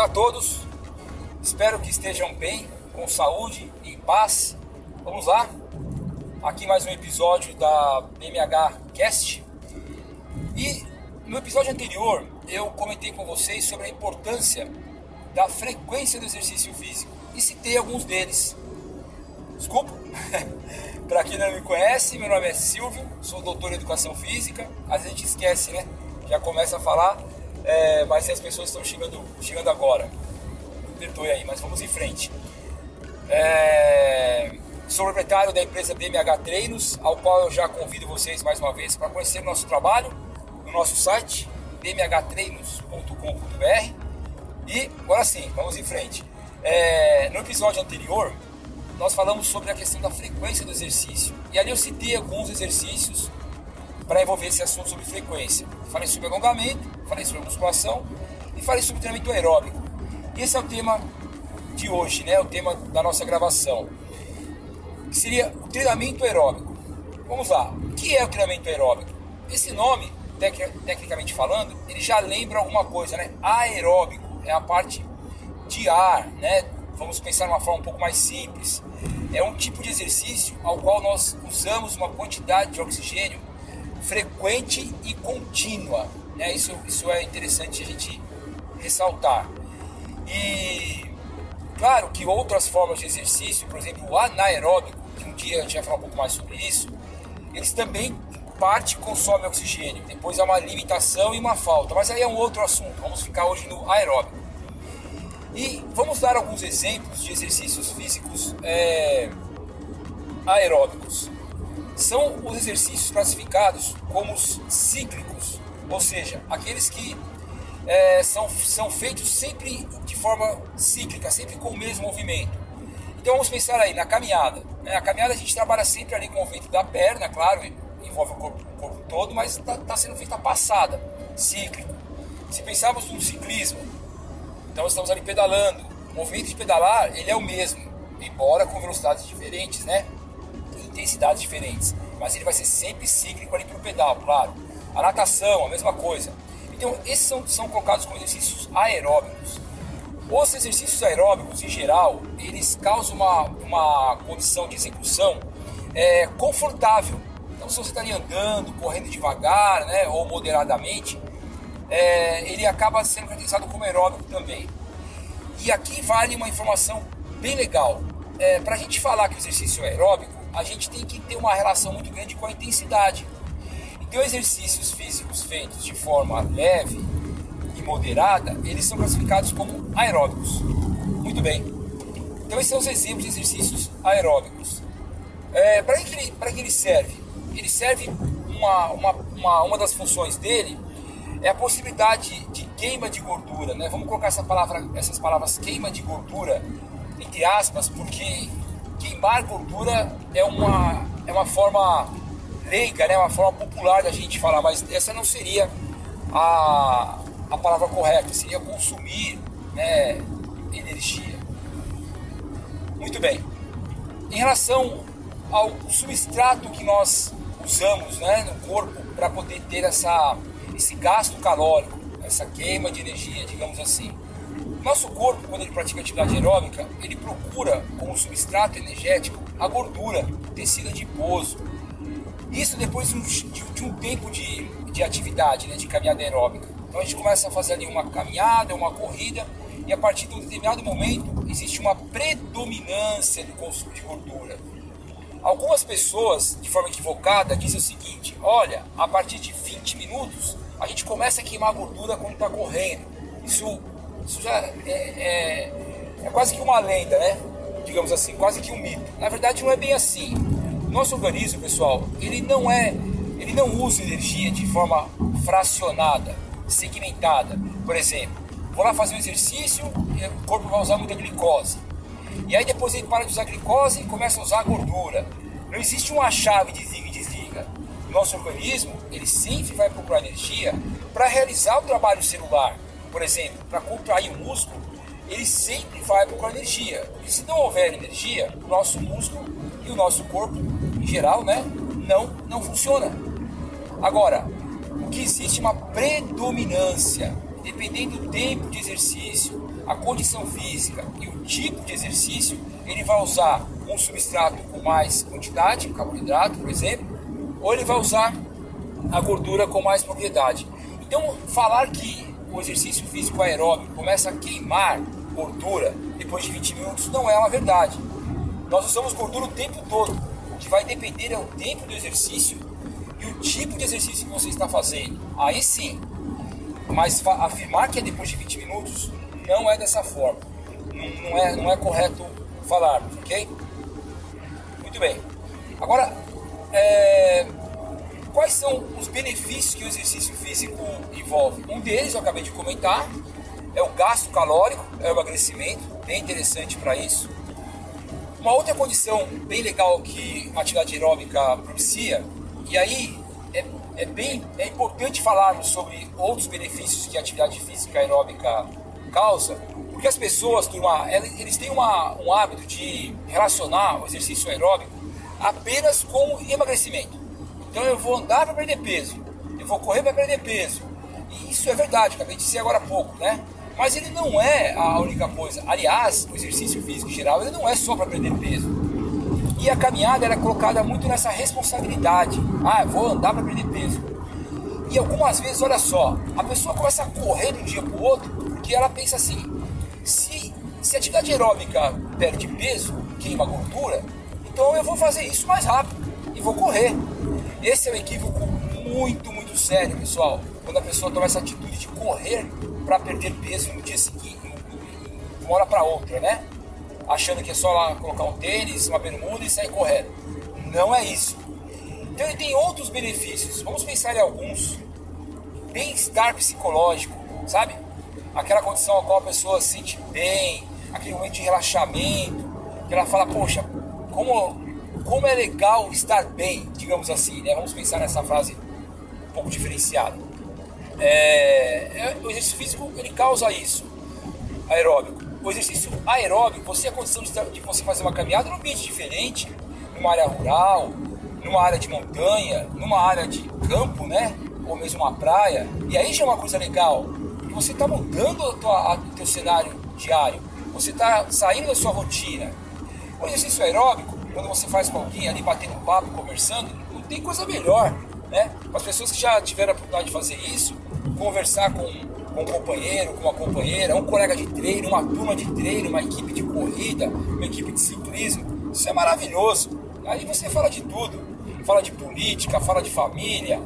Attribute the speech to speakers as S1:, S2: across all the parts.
S1: Olá a todos, espero que estejam bem, com saúde e paz. Vamos lá, aqui mais um episódio da BMH Cast. E no episódio anterior eu comentei com vocês sobre a importância da frequência do exercício físico e citei alguns deles. Desculpa, para quem não me conhece, meu nome é Silvio, sou doutor em educação física. A gente esquece, né? Já começa a falar é, mas as pessoas estão chegando, chegando agora. Perdoe aí, mas vamos em frente. É, sou proprietário da empresa BMH Treinos, ao qual eu já convido vocês mais uma vez para conhecer nosso trabalho no nosso site bmhtreinos.com.br. E agora sim, vamos em frente. É, no episódio anterior, nós falamos sobre a questão da frequência do exercício. E ali eu citei alguns exercícios para envolver esse assunto sobre frequência. Falei sobre alongamento, falei sobre musculação e falei sobre treinamento aeróbico. E esse é o tema de hoje, né? O tema da nossa gravação. Que seria o treinamento aeróbico. Vamos lá. O que é o treinamento aeróbico? Esse nome, tec tecnicamente falando, ele já lembra alguma coisa, né? Aeróbico é a parte de ar, né? Vamos pensar de uma forma um pouco mais simples. É um tipo de exercício ao qual nós usamos uma quantidade de oxigênio frequente e contínua. Né? Isso, isso é interessante a gente ressaltar. E claro que outras formas de exercício, por exemplo, o anaeróbico, que um dia a gente vai falar um pouco mais sobre isso, eles também parte consomem oxigênio. Depois há uma limitação e uma falta, mas aí é um outro assunto. Vamos ficar hoje no aeróbico. E vamos dar alguns exemplos de exercícios físicos é, aeróbicos são os exercícios classificados como os cíclicos, ou seja, aqueles que é, são, são feitos sempre de forma cíclica, sempre com o mesmo movimento. Então vamos pensar aí na caminhada. Né? A caminhada a gente trabalha sempre ali com o movimento da perna, claro, envolve o corpo, o corpo todo, mas está tá sendo feita a passada, cíclico. Se pensarmos no ciclismo, então estamos ali pedalando. O movimento de pedalar ele é o mesmo, embora com velocidades diferentes, né? Intensidades diferentes, mas ele vai ser sempre cíclico ali para o pedal, claro. A natação, a mesma coisa. Então, esses são, são colocados como exercícios aeróbicos. Os exercícios aeróbicos, em geral, eles causam uma, uma condição de execução é, confortável. Então, se você está ali andando, correndo devagar, né, ou moderadamente, é, ele acaba sendo caracterizado como aeróbico também. E aqui vale uma informação bem legal. É, Para a gente falar que o exercício é aeróbico, a gente tem que ter uma relação muito grande com a intensidade. Então, exercícios físicos feitos de forma leve e moderada, eles são classificados como aeróbicos. Muito bem. Então, esses são os exemplos de exercícios aeróbicos. É, Para que, ele, que ele serve? Ele serve, uma, uma, uma, uma das funções dele é a possibilidade de queima de gordura. Né? Vamos colocar essa palavra, essas palavras queima de gordura entre aspas, porque queimar gordura é uma, é uma forma leiga, né? uma forma popular da gente falar, mas essa não seria a, a palavra correta, seria consumir né, energia. Muito bem. Em relação ao substrato que nós usamos né, no corpo para poder ter essa, esse gasto calórico, essa queima de energia, digamos assim. Nosso corpo, quando ele pratica atividade aeróbica, ele procura como substrato energético a gordura, tecido adiposo. Isso depois de um, tempo de, de atividade, né, de caminhada aeróbica. Então a gente começa a fazer ali uma caminhada, uma corrida, e a partir de um determinado momento existe uma predominância do consumo de gordura. Algumas pessoas, de forma equivocada, dizem o seguinte: olha, a partir de 20 minutos a gente começa a queimar gordura quando está correndo. Isso isso já é, é, é quase que uma lenda, né? Digamos assim, quase que um mito. Na verdade, não é bem assim. Nosso organismo, pessoal, ele não é, ele não usa energia de forma fracionada, segmentada. Por exemplo, vou lá fazer um exercício e o corpo vai usar muita glicose. E aí depois ele para de usar glicose e começa a usar gordura. Não existe uma chave de desliga e desliga. Nosso organismo, ele sempre vai procurar energia para realizar o trabalho celular por exemplo, para contrair o músculo, ele sempre vai procurar energia. E se não houver energia, o nosso músculo e o nosso corpo, em geral, né, não, não funciona. Agora, o que existe é uma predominância dependendo do tempo de exercício, a condição física e o tipo de exercício, ele vai usar um substrato com mais quantidade, carboidrato, por exemplo, ou ele vai usar a gordura com mais propriedade. Então, falar que o exercício físico aeróbico começa a queimar gordura depois de 20 minutos não é uma verdade. Nós usamos gordura o tempo todo. O que vai depender é o tempo do exercício e o tipo de exercício que você está fazendo. Aí sim. Mas afirmar que é depois de 20 minutos não é dessa forma. Não, não é, não é correto falar, ok? Muito bem. Agora, é, quais são os benefícios que o exercício físico envolve? Um deles eu acabei de comentar, é o gasto calórico, é o emagrecimento, bem interessante para isso. Uma outra condição bem legal que a atividade aeróbica propicia, e aí é, é bem é importante falarmos sobre outros benefícios que a atividade física aeróbica causa, porque as pessoas, turma, eles têm uma, um hábito de relacionar o exercício aeróbico apenas com emagrecimento. Então eu vou andar para perder peso, eu vou correr para perder peso. E isso é verdade, acabei de dizer agora há pouco, né? Mas ele não é a única coisa. Aliás, o exercício físico em geral, ele não é só para perder peso. E a caminhada era colocada muito nessa responsabilidade. Ah, vou andar para perder peso. E algumas vezes, olha só, a pessoa começa a correr de um dia para o outro porque ela pensa assim: se, se a atividade aeróbica perde peso, queima gordura, então eu vou fazer isso mais rápido e vou correr. Esse é um equívoco muito, muito sério, pessoal. Quando a pessoa toma essa atitude de correr para perder peso no dia seguinte, de uma hora para outra, né? Achando que é só lá colocar um tênis, uma bermuda e sair correndo. Não é isso. Então ele tem outros benefícios. Vamos pensar em alguns. Bem-estar psicológico, sabe? Aquela condição a qual a pessoa se sente bem, aquele momento de relaxamento, que ela fala, poxa, como como é legal estar bem, digamos assim, né? Vamos pensar nessa frase um pouco diferenciada. É, é, o exercício físico ele causa isso, aeróbico. O exercício aeróbico, você a condição de, de você fazer uma caminhada num ambiente diferente, numa área rural, numa área de montanha, numa área de campo, né? Ou mesmo uma praia. E aí já é uma coisa legal, você está mudando o teu cenário diário. Você está saindo da sua rotina. O exercício aeróbico, quando você faz com alguém ali batendo papo, conversando, não tem coisa melhor, né? As pessoas que já tiveram a oportunidade de fazer isso, conversar com, com um companheiro, com uma companheira, um colega de treino, uma turma de treino, uma equipe de corrida, uma equipe de ciclismo, isso é maravilhoso. Aí você fala de tudo, fala de política, fala de família,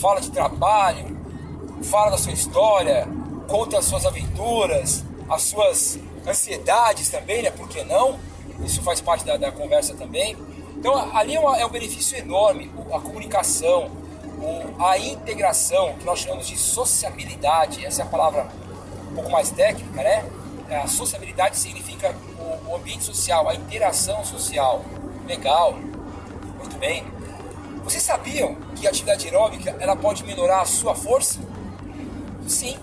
S1: fala de trabalho, fala da sua história, conta as suas aventuras, as suas ansiedades também, né? Por que não? Isso faz parte da, da conversa também. Então ali é, uma, é um benefício enorme, a comunicação, a integração, que nós chamamos de sociabilidade, essa é a palavra um pouco mais técnica, né? A sociabilidade significa o, o ambiente social, a interação social. Legal, muito bem. Vocês sabiam que a atividade aeróbica ela pode melhorar a sua força? Sim.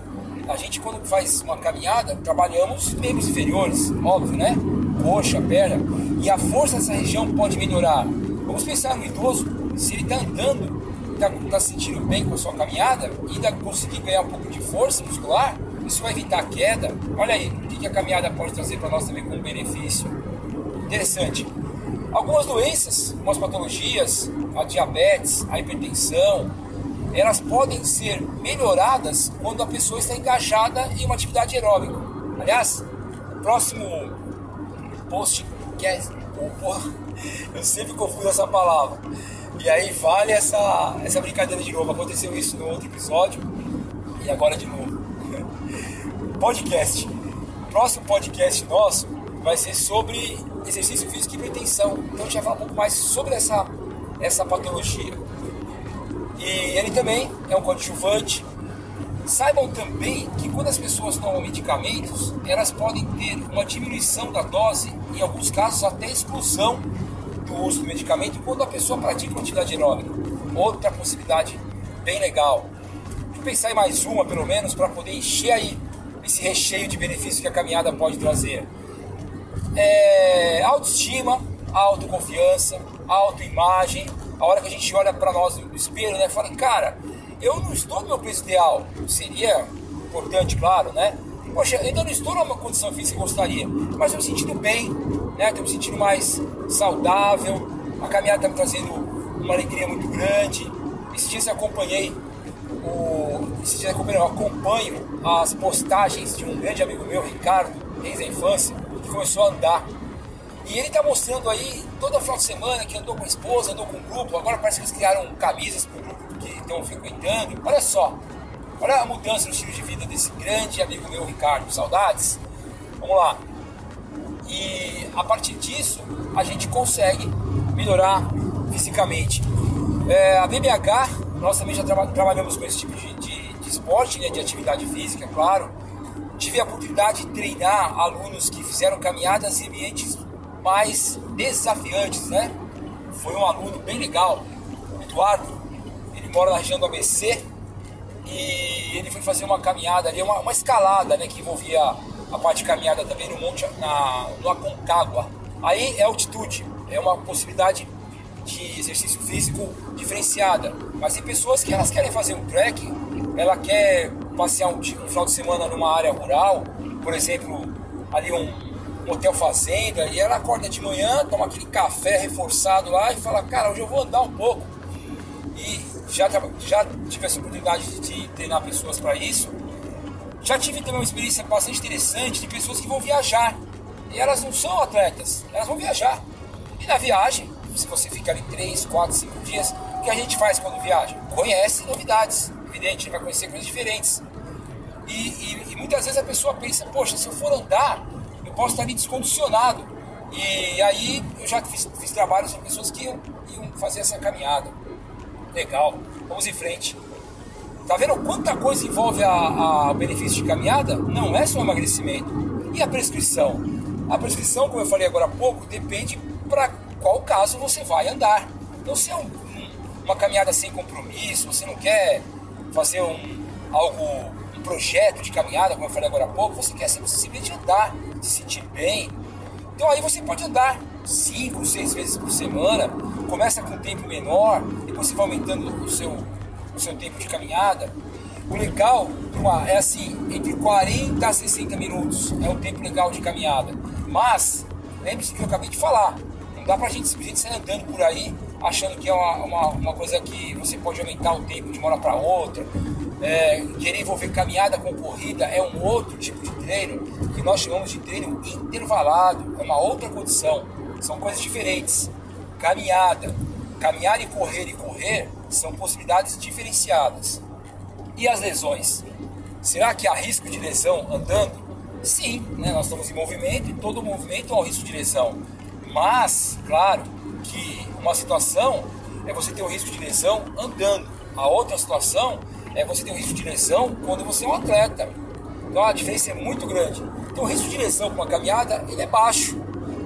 S1: A gente quando faz uma caminhada, trabalhamos membros inferiores, óbvio, né? Coxa, perna, e a força dessa região pode melhorar. Vamos pensar no idoso, se ele está andando, está tá se sentindo bem com a sua caminhada, e ainda conseguir ganhar um pouco de força muscular, isso vai evitar a queda. Olha aí, o que a caminhada pode trazer para nós também como benefício. Interessante. Algumas doenças, algumas patologias, a diabetes, a hipertensão, elas podem ser melhoradas quando a pessoa está engajada em uma atividade aeróbica. Aliás, próximo post que é eu sempre confundo essa palavra. E aí vale essa, essa brincadeira de novo. Aconteceu isso no outro episódio e agora de novo. Podcast. Próximo podcast nosso vai ser sobre exercício físico e pretensão. Então a gente vai falar um pouco mais sobre essa, essa patologia. E ele também é um coadjuvante Saibam também que quando as pessoas tomam medicamentos, elas podem ter uma diminuição da dose, em alguns casos até exclusão do uso do medicamento quando a pessoa pratica uma atividade aeróbica. Outra possibilidade bem legal. Vou pensar em mais uma, pelo menos, para poder encher aí esse recheio de benefícios que a caminhada pode trazer. É, autoestima, autoconfiança, autoimagem. A hora que a gente olha para nós no espelho, né, fala, cara, eu não estou no meu peso ideal. Seria importante, claro, né? Poxa, ainda não estou numa condição física que eu gostaria, mas estou me sentindo bem, né? Estou me sentindo mais saudável, a caminhada está me trazendo uma alegria muito grande. Esses dias eu acompanhei o, esses dias eu acompanho as postagens de um grande amigo meu, Ricardo, desde a infância, que começou a andar. E ele está mostrando aí, toda final de semana, que andou com a esposa, andou com o grupo, agora parece que eles criaram camisas para o grupo que estão frequentando. Olha só, olha a mudança no estilo de vida desse grande amigo meu, Ricardo. Saudades. Vamos lá. E a partir disso, a gente consegue melhorar fisicamente. É, a BBH, nós também já traba trabalhamos com esse tipo de, de, de esporte, né, de atividade física, claro. Tive a oportunidade de treinar alunos que fizeram caminhadas em ambientes mais desafiantes, né? Foi um aluno bem legal, Eduardo, mora na região do ABC e ele foi fazer uma caminhada ali, uma, uma escalada, né, que envolvia a parte de caminhada também no monte, na, no Aconcagua. Aí é altitude, é uma possibilidade de exercício físico diferenciada. Mas tem pessoas que elas querem fazer um trekking, ela quer passear um, um final de semana numa área rural, por exemplo, ali um, um hotel fazenda, e ela acorda de manhã, toma aquele café reforçado lá e fala, cara, hoje eu vou andar um pouco. Já, já tive essa oportunidade de treinar pessoas para isso. Já tive também uma experiência bastante interessante de pessoas que vão viajar. E elas não são atletas, elas vão viajar. E na viagem, se você ficar ali 3, 4, 5 dias, o que a gente faz quando viaja? Conhece novidades, evidente, vai conhecer coisas diferentes. E, e, e, muitas vezes a pessoa pensa, poxa, se eu for andar, eu posso estar ali descondicionado. E aí eu já fiz, fiz trabalhos com pessoas que iam, iam fazer essa caminhada. Legal, vamos em frente. Tá vendo quanta coisa envolve a, a, o benefício de caminhada? Não é só emagrecimento. E a prescrição? A prescrição, como eu falei agora há pouco, depende para qual caso você vai andar. Então, se é um, uma caminhada sem compromisso, você não quer fazer um, algo, um projeto de caminhada, como eu falei agora há pouco, você quer simplesmente andar, se sentir bem. Então, aí você pode andar cinco, seis vezes por semana, começa com um tempo menor, depois você vai aumentando o seu, o seu tempo de caminhada. O legal é assim, entre 40 a 60 minutos é um tempo legal de caminhada. Mas, lembre-se que eu acabei de falar, não dá pra gente simplesmente sair andando por aí achando que é uma, uma, uma coisa que você pode aumentar o tempo de uma hora para outra. É, querer envolver caminhada com corrida é um outro tipo de treino que nós chamamos de treino intervalado, é uma outra condição, são coisas diferentes. Caminhada, caminhar e correr e correr são possibilidades diferenciadas. E as lesões? Será que há risco de lesão andando? Sim, né? nós estamos em movimento e todo movimento há um risco de lesão. Mas, claro, que uma situação é você ter o risco de lesão andando. A outra situação é você ter o risco de lesão quando você é um atleta. Então a diferença é muito grande. Então o risco de lesão com uma caminhada ele é baixo.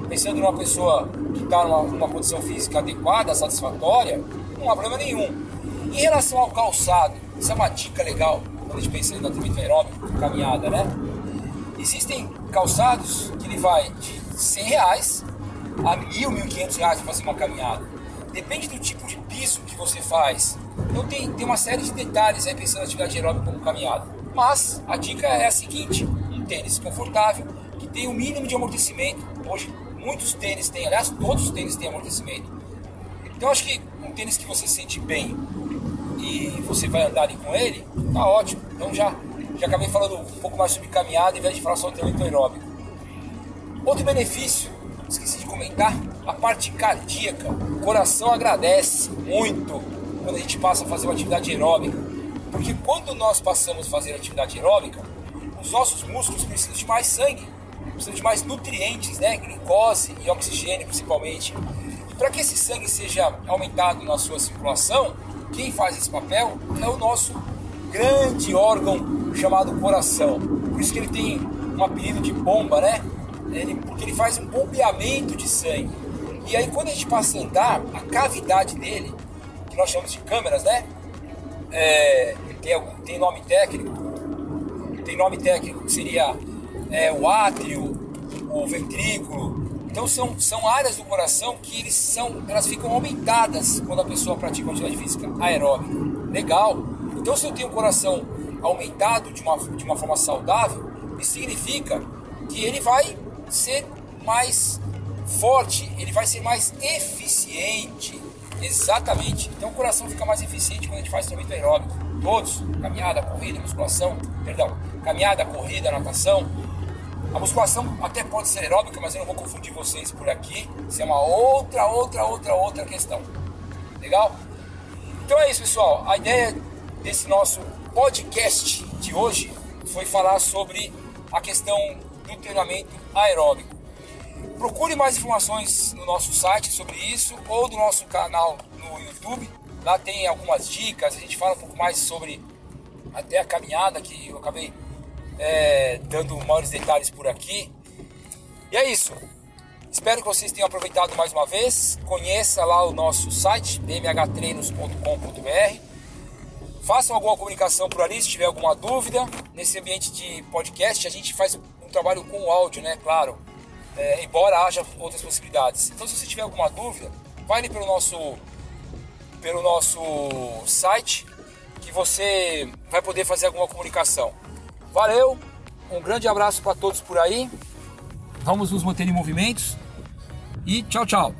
S1: Pensando numa pessoa que está numa, numa condição física adequada, satisfatória, não há problema nenhum. Em relação ao calçado, isso é uma dica legal quando a gente pensa em treinamento aeróbico, caminhada, né? Existem calçados que ele vai de 100 reais a mil, mil quinhentos reais para fazer uma caminhada. Depende do tipo de piso que você faz. Então tem, tem uma série de detalhes aí pensando na atividade aeróbica como caminhada. Mas a dica é a seguinte: um tênis confortável que tem o um mínimo de amortecimento. Hoje muitos tênis têm, aliás, todos os tênis têm amortecimento. Então acho que um tênis que você sente bem e você vai andar ali com ele, tá ótimo. Então já, já acabei falando um pouco mais sobre caminhada em vez de falar só treinamento aeróbico. Outro benefício esqueci de comentar, a parte cardíaca. O coração agradece muito quando a gente passa a fazer uma atividade aeróbica. Porque quando nós passamos a fazer atividade aeróbica, os nossos músculos precisam de mais sangue, precisam de mais nutrientes, né? glicose e oxigênio principalmente. E para que esse sangue seja aumentado na sua circulação, quem faz esse papel é o nosso grande órgão chamado coração. Por isso que ele tem um apelido de bomba, né? ele, porque ele faz um bombeamento de sangue. E aí quando a gente passa a andar, a cavidade dele, que nós chamamos de câmeras, né? É, tem, tem nome técnico, tem nome técnico que seria é, o átrio, o ventrículo. Então são, são áreas do coração que eles são, elas ficam aumentadas quando a pessoa pratica uma atividade física aeróbica. Legal. Então se eu tenho um coração aumentado de uma, de uma forma saudável, isso significa que ele vai ser mais forte, ele vai ser mais eficiente. Exatamente. Então o coração fica mais eficiente quando a gente faz treinamento aeróbico. Todos, caminhada, corrida, musculação, perdão, caminhada, corrida, natação. A musculação até pode ser aeróbica, mas eu não vou confundir vocês por aqui. Isso é uma outra, outra, outra, outra questão. Legal? Então é isso, pessoal. A ideia desse nosso podcast de hoje foi falar sobre a questão do treinamento aeróbico. Procure mais informações no nosso site sobre isso ou do nosso canal no YouTube. Lá tem algumas dicas, a gente fala um pouco mais sobre até a caminhada que eu acabei é, dando maiores detalhes por aqui. E é isso. Espero que vocês tenham aproveitado mais uma vez. Conheça lá o nosso site, bmhtreinos.com.br. Façam alguma comunicação por ali se tiver alguma dúvida. Nesse ambiente de podcast, a gente faz um trabalho com áudio, né? Claro é, embora haja outras possibilidades. Então, se você tiver alguma dúvida, vai ali pelo nosso, pelo nosso site que você vai poder fazer alguma comunicação. Valeu, um grande abraço para todos por aí. Vamos nos manter em movimentos e tchau, tchau.